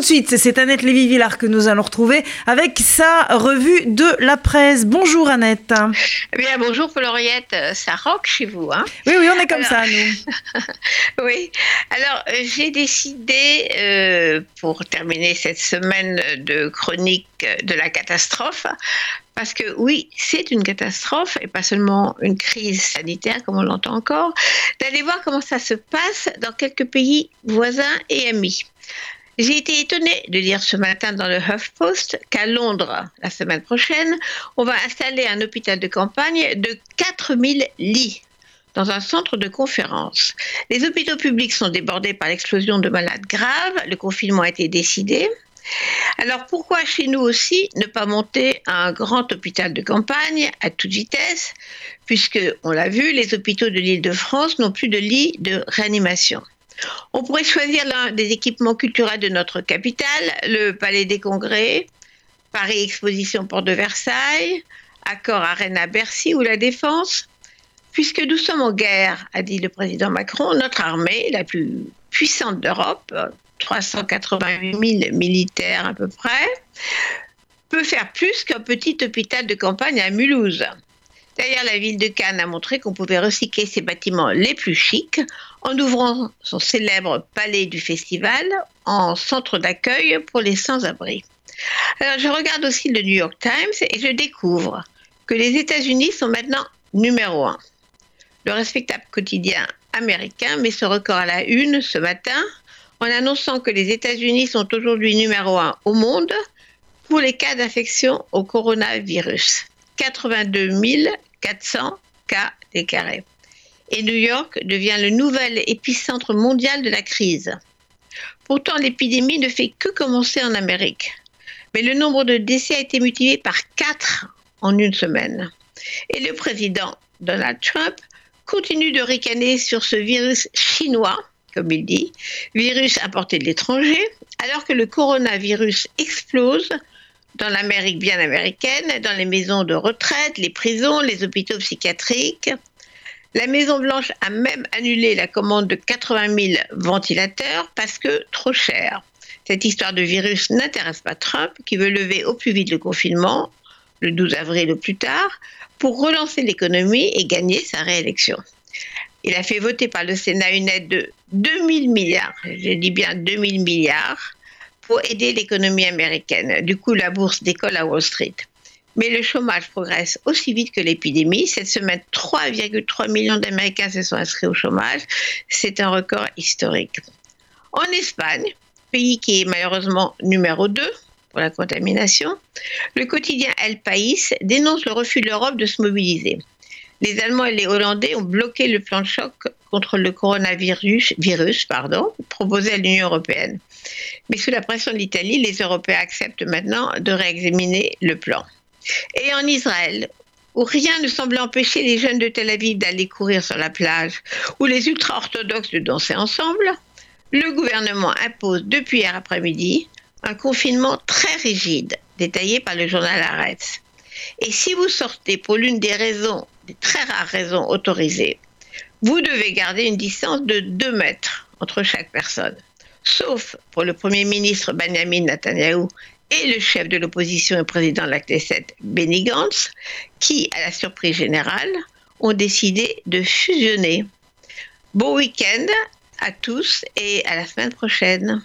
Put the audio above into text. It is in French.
tout de suite, c'est Annette Lévy-Villard que nous allons retrouver avec sa revue de la presse. Bonjour Annette. Eh bien, bonjour Floriette, ça rock chez vous. Hein? Oui, oui, on est comme ça, nous. oui, alors j'ai décidé, euh, pour terminer cette semaine de chronique de la catastrophe, parce que oui, c'est une catastrophe et pas seulement une crise sanitaire comme on l'entend encore, d'aller voir comment ça se passe dans quelques pays voisins et amis. J'ai été étonnée de lire ce matin dans le HuffPost qu'à Londres, la semaine prochaine, on va installer un hôpital de campagne de 4000 lits dans un centre de conférence. Les hôpitaux publics sont débordés par l'explosion de malades graves, le confinement a été décidé. Alors pourquoi chez nous aussi ne pas monter un grand hôpital de campagne à toute vitesse, puisque, on l'a vu, les hôpitaux de l'île de France n'ont plus de lits de réanimation. On pourrait choisir l'un des équipements culturels de notre capitale, le Palais des Congrès, Paris Exposition Port de Versailles, Accor Arena Bercy ou la Défense. Puisque nous sommes en guerre, a dit le président Macron, notre armée, la plus puissante d'Europe, 388 000 militaires à peu près, peut faire plus qu'un petit hôpital de campagne à Mulhouse. D'ailleurs, la ville de Cannes a montré qu'on pouvait recycler ses bâtiments les plus chics en ouvrant son célèbre palais du festival en centre d'accueil pour les sans-abri. Alors, je regarde aussi le New York Times et je découvre que les États-Unis sont maintenant numéro un. Le respectable quotidien américain met ce record à la une ce matin en annonçant que les États-Unis sont aujourd'hui numéro un au monde pour les cas d'infection au coronavirus. 82 400 cas déclarés. Et New York devient le nouvel épicentre mondial de la crise. Pourtant, l'épidémie ne fait que commencer en Amérique. Mais le nombre de décès a été multiplié par 4 en une semaine. Et le président Donald Trump continue de ricaner sur ce virus chinois comme il dit, virus importé de l'étranger, alors que le coronavirus explose dans l'Amérique bien américaine, dans les maisons de retraite, les prisons, les hôpitaux psychiatriques. La Maison-Blanche a même annulé la commande de 80 000 ventilateurs parce que trop cher. Cette histoire de virus n'intéresse pas Trump, qui veut lever au plus vite le confinement, le 12 avril au plus tard, pour relancer l'économie et gagner sa réélection. Il a fait voter par le Sénat une aide de 2000 milliards, je dis bien 2000 milliards, pour aider l'économie américaine. Du coup, la bourse décolle à Wall Street. Mais le chômage progresse aussi vite que l'épidémie. Cette semaine, 3,3 millions d'Américains se sont inscrits au chômage. C'est un record historique. En Espagne, pays qui est malheureusement numéro 2 pour la contamination, le quotidien El País dénonce le refus de l'Europe de se mobiliser les Allemands et les Hollandais ont bloqué le plan de choc contre le coronavirus virus, pardon, proposé à l'Union européenne. Mais sous la pression de l'Italie, les Européens acceptent maintenant de réexaminer le plan. Et en Israël, où rien ne semble empêcher les jeunes de Tel Aviv d'aller courir sur la plage, ou les ultra-orthodoxes de danser ensemble, le gouvernement impose depuis hier après-midi un confinement très rigide, détaillé par le journal Arrête. Et si vous sortez pour l'une des raisons très rares raisons autorisées, vous devez garder une distance de 2 mètres entre chaque personne, sauf pour le Premier ministre Benjamin Netanyahu et le chef de l'opposition et président de la Knesset, Benny Gantz, qui, à la surprise générale, ont décidé de fusionner. Bon week-end à tous et à la semaine prochaine.